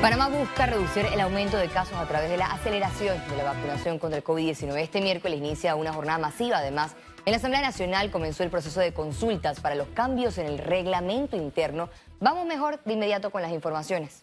Panamá busca reducir el aumento de casos a través de la aceleración de la vacunación contra el COVID-19. Este miércoles inicia una jornada masiva. Además, en la Asamblea Nacional comenzó el proceso de consultas para los cambios en el reglamento interno. Vamos mejor de inmediato con las informaciones.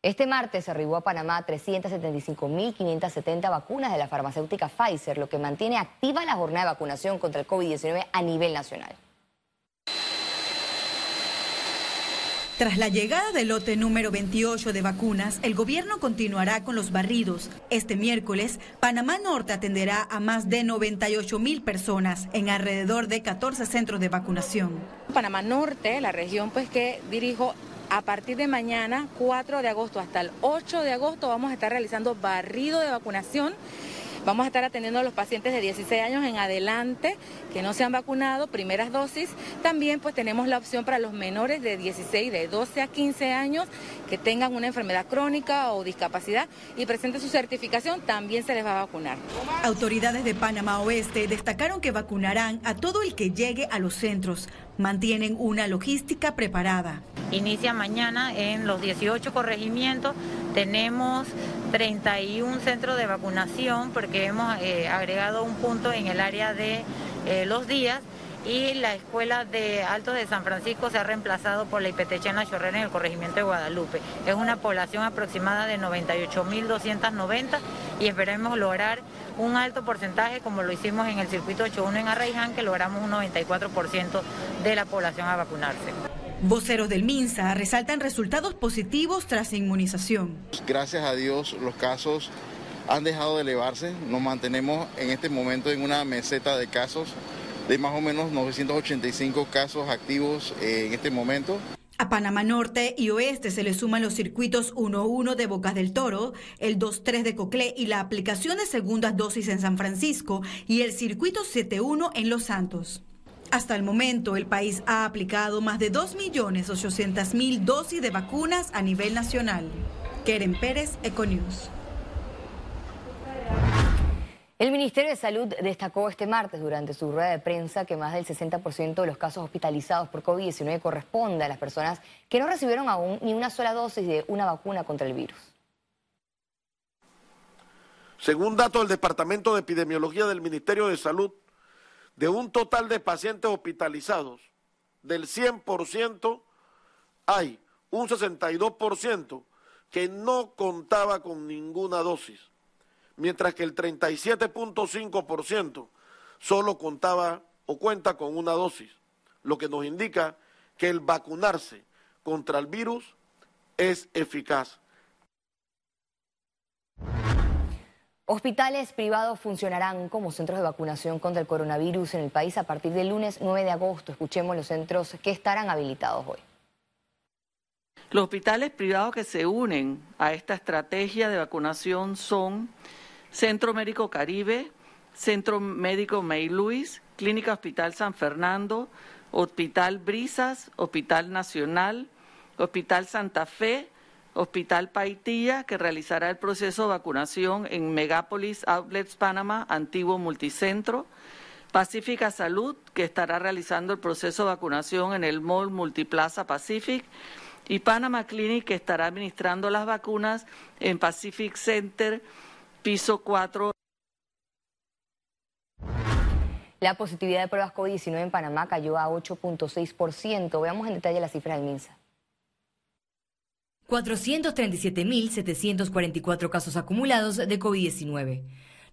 Este martes arribó a Panamá 375.570 vacunas de la farmacéutica Pfizer, lo que mantiene activa la jornada de vacunación contra el COVID-19 a nivel nacional. Tras la llegada del lote número 28 de vacunas, el gobierno continuará con los barridos. Este miércoles, Panamá Norte atenderá a más de 98 mil personas en alrededor de 14 centros de vacunación. Panamá Norte, la región pues que dirijo a partir de mañana, 4 de agosto hasta el 8 de agosto, vamos a estar realizando barrido de vacunación Vamos a estar atendiendo a los pacientes de 16 años en adelante que no se han vacunado, primeras dosis. También pues tenemos la opción para los menores de 16, de 12 a 15 años que tengan una enfermedad crónica o discapacidad y presenten su certificación, también se les va a vacunar. Autoridades de Panamá Oeste destacaron que vacunarán a todo el que llegue a los centros. Mantienen una logística preparada. Inicia mañana en los 18 corregimientos. Tenemos 31 centros de vacunación porque hemos eh, agregado un punto en el área de eh, los días y la escuela de Altos de San Francisco se ha reemplazado por la Chena Chorrera en el corregimiento de Guadalupe. Es una población aproximada de 98.290 y esperemos lograr un alto porcentaje como lo hicimos en el circuito 81 en Arraiján, que logramos un 94% de la población a vacunarse. Voceros del MINSA resaltan resultados positivos tras inmunización. Gracias a Dios los casos han dejado de elevarse. Nos mantenemos en este momento en una meseta de casos de más o menos 985 casos activos eh, en este momento. A Panamá Norte y Oeste se le suman los circuitos 1-1 de Bocas del Toro, el 2-3 de Coclé y la aplicación de segundas dosis en San Francisco y el circuito 7-1 en Los Santos. Hasta el momento, el país ha aplicado más de 2.800.000 dosis de vacunas a nivel nacional. Keren Pérez, Econews. El Ministerio de Salud destacó este martes durante su rueda de prensa que más del 60% de los casos hospitalizados por COVID-19 corresponde a las personas que no recibieron aún ni una sola dosis de una vacuna contra el virus. Según datos del Departamento de Epidemiología del Ministerio de Salud, de un total de pacientes hospitalizados, del 100%, hay un 62% que no contaba con ninguna dosis, mientras que el 37.5% solo contaba o cuenta con una dosis, lo que nos indica que el vacunarse contra el virus es eficaz. Hospitales privados funcionarán como centros de vacunación contra el coronavirus en el país a partir del lunes 9 de agosto. Escuchemos los centros que estarán habilitados hoy. Los hospitales privados que se unen a esta estrategia de vacunación son Centro Médico Caribe, Centro Médico May Luis, Clínica Hospital San Fernando, Hospital Brisas, Hospital Nacional, Hospital Santa Fe, Hospital Paitilla, que realizará el proceso de vacunación en Megápolis Outlets Panamá, antiguo multicentro. Pacífica Salud, que estará realizando el proceso de vacunación en el Mall Multiplaza Pacific. Y Panama Clinic, que estará administrando las vacunas en Pacific Center, piso 4. La positividad de pruebas COVID-19 en Panamá cayó a 8.6%. Veamos en detalle la cifra del MINSA. 437.744 casos acumulados de COVID-19.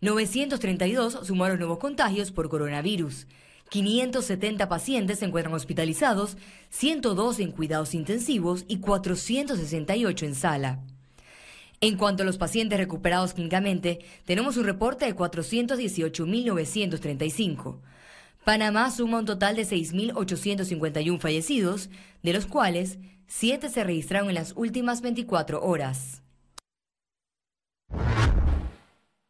932 sumaron nuevos contagios por coronavirus. 570 pacientes se encuentran hospitalizados, 102 en cuidados intensivos y 468 en sala. En cuanto a los pacientes recuperados clínicamente, tenemos un reporte de 418.935. Panamá suma un total de 6.851 fallecidos, de los cuales Siete se registraron en las últimas 24 horas.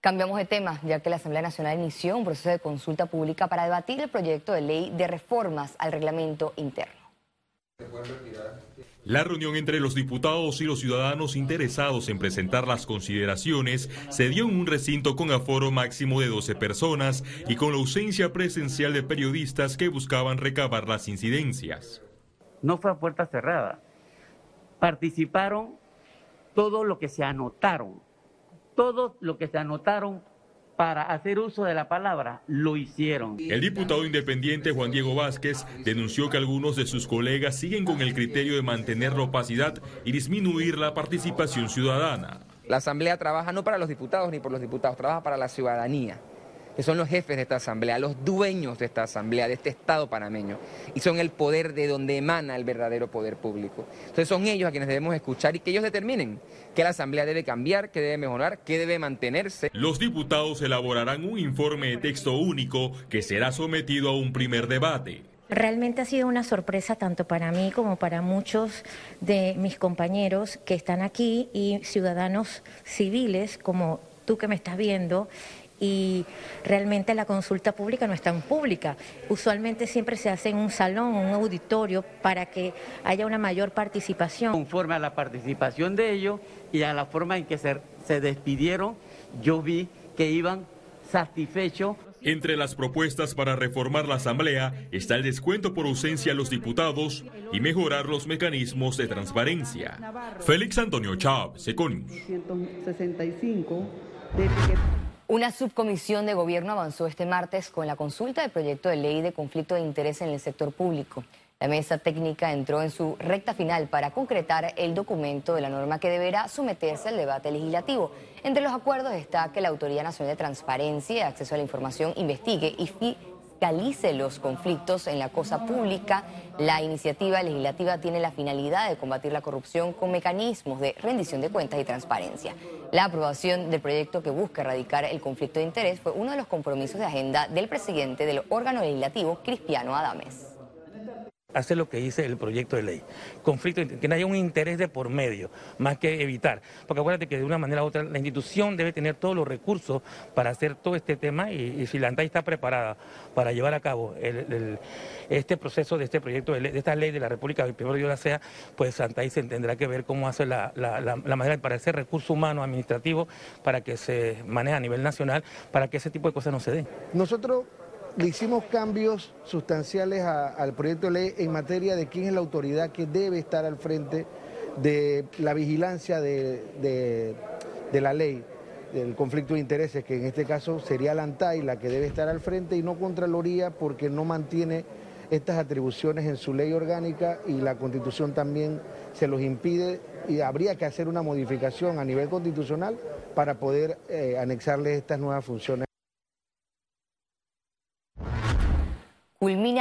Cambiamos de tema, ya que la Asamblea Nacional inició un proceso de consulta pública para debatir el proyecto de ley de reformas al reglamento interno. La reunión entre los diputados y los ciudadanos interesados en presentar las consideraciones se dio en un recinto con aforo máximo de 12 personas y con la ausencia presencial de periodistas que buscaban recabar las incidencias. No fue a puerta cerrada participaron todo lo que se anotaron, todo lo que se anotaron para hacer uso de la palabra, lo hicieron. El diputado independiente Juan Diego Vázquez denunció que algunos de sus colegas siguen con el criterio de mantener la opacidad y disminuir la participación ciudadana. La Asamblea trabaja no para los diputados ni por los diputados, trabaja para la ciudadanía que son los jefes de esta asamblea, los dueños de esta asamblea, de este Estado panameño, y son el poder de donde emana el verdadero poder público. Entonces son ellos a quienes debemos escuchar y que ellos determinen qué la asamblea debe cambiar, qué debe mejorar, qué debe mantenerse. Los diputados elaborarán un informe de texto único que será sometido a un primer debate. Realmente ha sido una sorpresa tanto para mí como para muchos de mis compañeros que están aquí y ciudadanos civiles como tú que me estás viendo y realmente la consulta pública no es tan pública. Usualmente siempre se hace en un salón, un auditorio, para que haya una mayor participación. Conforme a la participación de ellos y a la forma en que se, se despidieron, yo vi que iban satisfechos. Entre las propuestas para reformar la Asamblea está el descuento por ausencia a los diputados y mejorar los mecanismos de transparencia. Félix Antonio Chávez, Econius. Una subcomisión de gobierno avanzó este martes con la consulta del proyecto de ley de conflicto de interés en el sector público. La mesa técnica entró en su recta final para concretar el documento de la norma que deberá someterse al debate legislativo. Entre los acuerdos está que la Autoridad Nacional de Transparencia y Acceso a la Información investigue y fiscalice los conflictos en la cosa pública. La iniciativa legislativa tiene la finalidad de combatir la corrupción con mecanismos de rendición de cuentas y transparencia. La aprobación del proyecto que busca erradicar el conflicto de interés fue uno de los compromisos de agenda del presidente del órgano legislativo, Cristiano Adames hacer lo que dice el proyecto de ley. Conflicto, que no haya un interés de por medio, más que evitar. Porque acuérdate que de una manera u otra la institución debe tener todos los recursos para hacer todo este tema y, si la ANTAI está preparada para llevar a cabo este proceso de este proyecto de, ley, de esta ley de la República, que primero yo la sea, pues ANTAI se tendrá que ver cómo hace la, la manera para ese recurso humano administrativo para que se maneje a nivel nacional, para que ese tipo de cosas no se den. Nosotros le hicimos cambios sustanciales al proyecto de ley en materia de quién es la autoridad que debe estar al frente de la vigilancia de, la ley del conflicto de intereses, que en este caso sería la ANTAI la que debe estar al frente y no Contraloría porque no mantiene estas atribuciones en su ley orgánica y la Constitución también se los impide y habría que hacer una modificación a nivel constitucional para poder eh, anexarle estas nuevas funciones.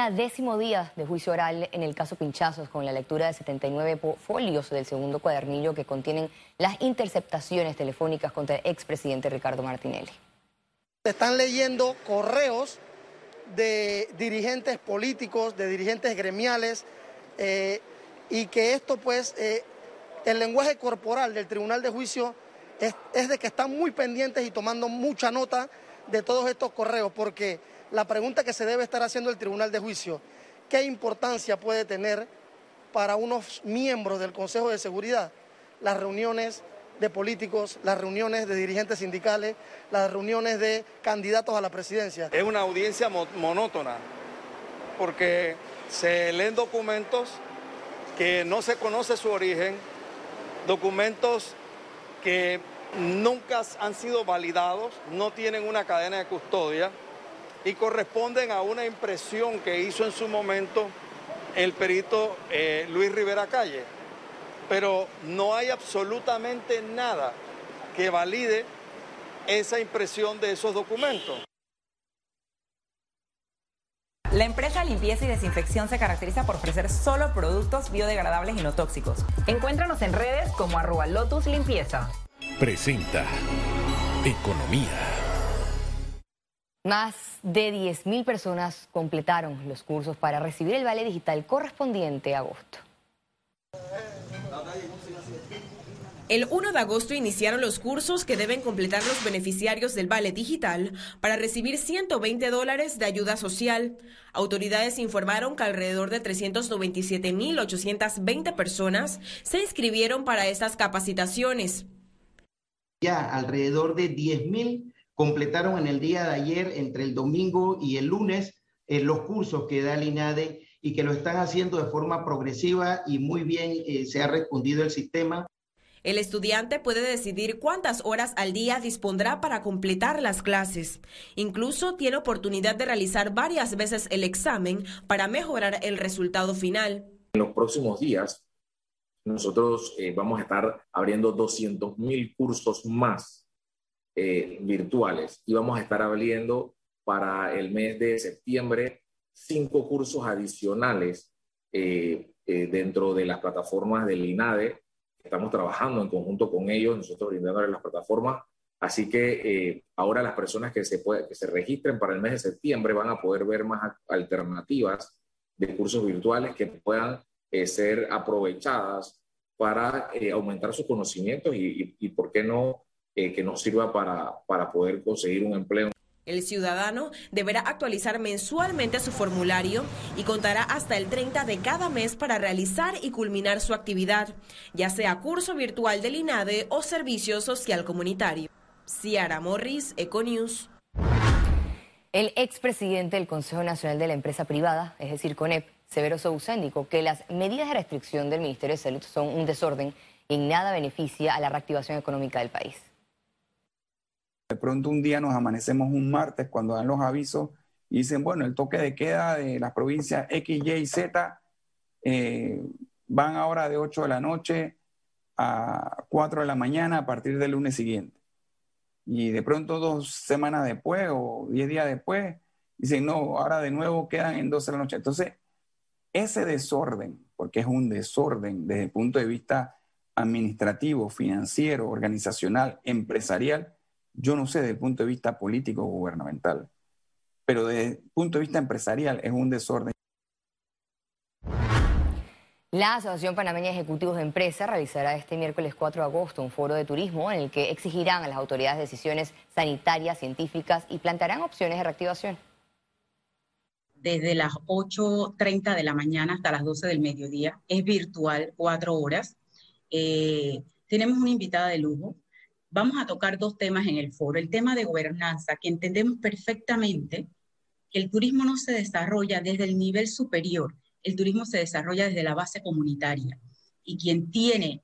Culmina décimo día de juicio oral en el caso Pinchazos con la lectura de 79 folios del segundo cuadernillo que contienen las interceptaciones telefónicas contra el expresidente Ricardo Martinelli. Se están leyendo correos de dirigentes políticos, de dirigentes gremiales, eh, y que esto pues, eh, el lenguaje corporal del Tribunal de Juicio es, es de que están muy pendientes y tomando mucha nota de todos estos correos, porque la pregunta que se debe estar haciendo el Tribunal de Juicio, ¿qué importancia puede tener para unos miembros del Consejo de Seguridad las reuniones de políticos, las reuniones de dirigentes sindicales, las reuniones de candidatos a la presidencia? Es una audiencia monótona, porque se leen documentos que no se conoce su origen, documentos que nunca han sido validados, no tienen una cadena de custodia y corresponden a una impresión que hizo en su momento el perito eh, Luis Rivera Calle. Pero no hay absolutamente nada que valide esa impresión de esos documentos. La empresa Limpieza y Desinfección se caracteriza por ofrecer solo productos biodegradables y no tóxicos. Encuéntranos en redes como arroba Lotus Limpieza. Presenta Economía. Más de 10.000 personas completaron los cursos para recibir el vale digital correspondiente a agosto. El 1 de agosto iniciaron los cursos que deben completar los beneficiarios del Vale Digital para recibir 120 dólares de ayuda social. Autoridades informaron que alrededor de 397.820 personas se inscribieron para estas capacitaciones. Ya alrededor de 10.000 completaron en el día de ayer, entre el domingo y el lunes, eh, los cursos que da el INADE y que lo están haciendo de forma progresiva y muy bien eh, se ha respondido el sistema. El estudiante puede decidir cuántas horas al día dispondrá para completar las clases. Incluso tiene oportunidad de realizar varias veces el examen para mejorar el resultado final. En los próximos días, nosotros eh, vamos a estar abriendo 200 mil cursos más eh, virtuales y vamos a estar abriendo para el mes de septiembre cinco cursos adicionales eh, dentro de las plataformas del INADE Estamos trabajando en conjunto con ellos, nosotros brindándoles las plataformas. Así que eh, ahora las personas que se, que se registren para el mes de septiembre van a poder ver más alternativas de cursos virtuales que puedan eh, ser aprovechadas para eh, aumentar sus conocimientos y, y, ¿por qué no, que nos sirva para, para poder conseguir un empleo? El ciudadano deberá actualizar mensualmente su formulario y contará hasta el 30 de cada mes para realizar y culminar su actividad, ya sea curso virtual del INADE o servicio social comunitario. Ciara Morris, Econews. El expresidente del Consejo Nacional de la Empresa Privada, es decir, CONEP, Severo Sousa, indicó que las medidas de restricción del Ministerio de Salud son un desorden y nada beneficia a la reactivación económica del país. De pronto un día nos amanecemos un martes cuando dan los avisos y dicen, bueno, el toque de queda de las provincias X, Y y Z eh, van ahora de 8 de la noche a 4 de la mañana a partir del lunes siguiente. Y de pronto dos semanas después o 10 días después dicen, no, ahora de nuevo quedan en 12 de la noche. Entonces, ese desorden, porque es un desorden desde el punto de vista administrativo, financiero, organizacional, empresarial, yo no sé desde el punto de vista político o gubernamental, pero desde el punto de vista empresarial es un desorden. La Asociación Panameña de Ejecutivos de Empresa realizará este miércoles 4 de agosto un foro de turismo en el que exigirán a las autoridades decisiones sanitarias, científicas y plantearán opciones de reactivación. Desde las 8.30 de la mañana hasta las 12 del mediodía. Es virtual, cuatro horas. Eh, tenemos una invitada de lujo, vamos a tocar dos temas en el foro. El tema de gobernanza, que entendemos perfectamente que el turismo no se desarrolla desde el nivel superior, el turismo se desarrolla desde la base comunitaria. Y quien tiene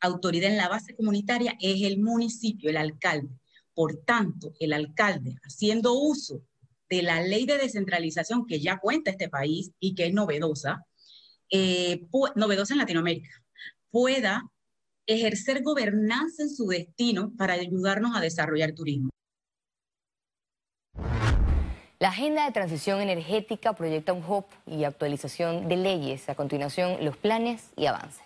autoridad en la base comunitaria es el municipio, el alcalde. Por tanto, el alcalde, haciendo uso de la ley de descentralización que ya cuenta este país y que es novedosa, eh, novedosa en Latinoamérica, pueda ejercer gobernanza en su destino para ayudarnos a desarrollar turismo. La agenda de transición energética proyecta un hub y actualización de leyes. A continuación, los planes y avances.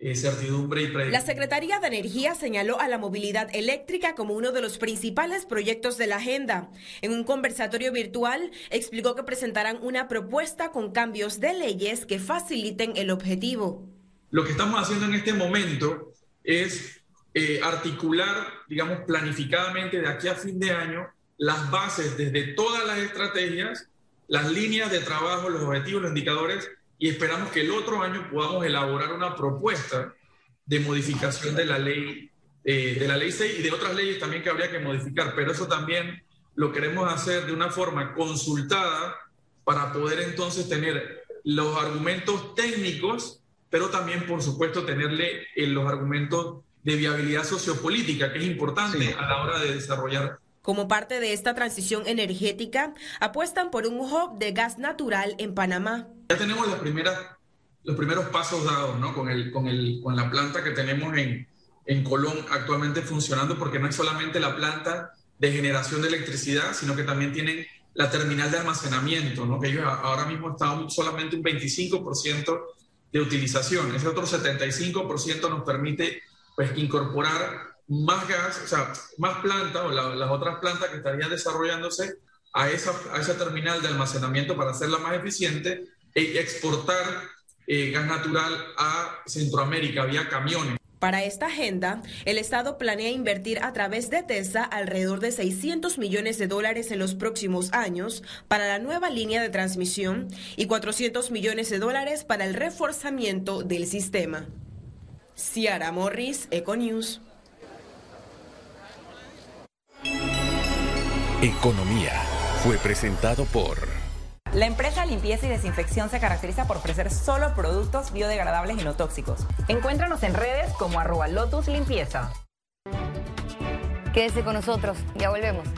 La Secretaría de Energía señaló a la movilidad eléctrica como uno de los principales proyectos de la agenda. En un conversatorio virtual explicó que presentarán una propuesta con cambios de leyes que faciliten el objetivo. Lo que estamos haciendo en este momento es eh, articular, digamos, planificadamente de aquí a fin de año las bases desde todas las estrategias, las líneas de trabajo, los objetivos, los indicadores, y esperamos que el otro año podamos elaborar una propuesta de modificación de la ley, eh, de la ley 6 y de otras leyes también que habría que modificar, pero eso también lo queremos hacer de una forma consultada para poder entonces tener los argumentos técnicos pero también, por supuesto, tenerle en eh, los argumentos de viabilidad sociopolítica, que es importante a la hora de desarrollar. Como parte de esta transición energética, apuestan por un hub de gas natural en Panamá. Ya tenemos las primeras, los primeros pasos dados ¿no? con, el, con, el, con la planta que tenemos en, en Colón actualmente funcionando, porque no es solamente la planta de generación de electricidad, sino que también tienen la terminal de almacenamiento, ¿no? que ellos ahora mismo están solamente un 25% de utilización. Ese otro 75% nos permite pues, incorporar más gas, o sea, más plantas o las otras plantas que estarían desarrollándose a esa, a esa terminal de almacenamiento para hacerla más eficiente e exportar eh, gas natural a Centroamérica vía camiones. Para esta agenda, el Estado planea invertir a través de TESA alrededor de 600 millones de dólares en los próximos años para la nueva línea de transmisión y 400 millones de dólares para el reforzamiento del sistema. Ciara Morris, Econews. Economía fue presentado por... La empresa Limpieza y Desinfección se caracteriza por ofrecer solo productos biodegradables y no tóxicos. Encuéntranos en redes como arroba Lotus Limpieza. Quédese con nosotros, ya volvemos.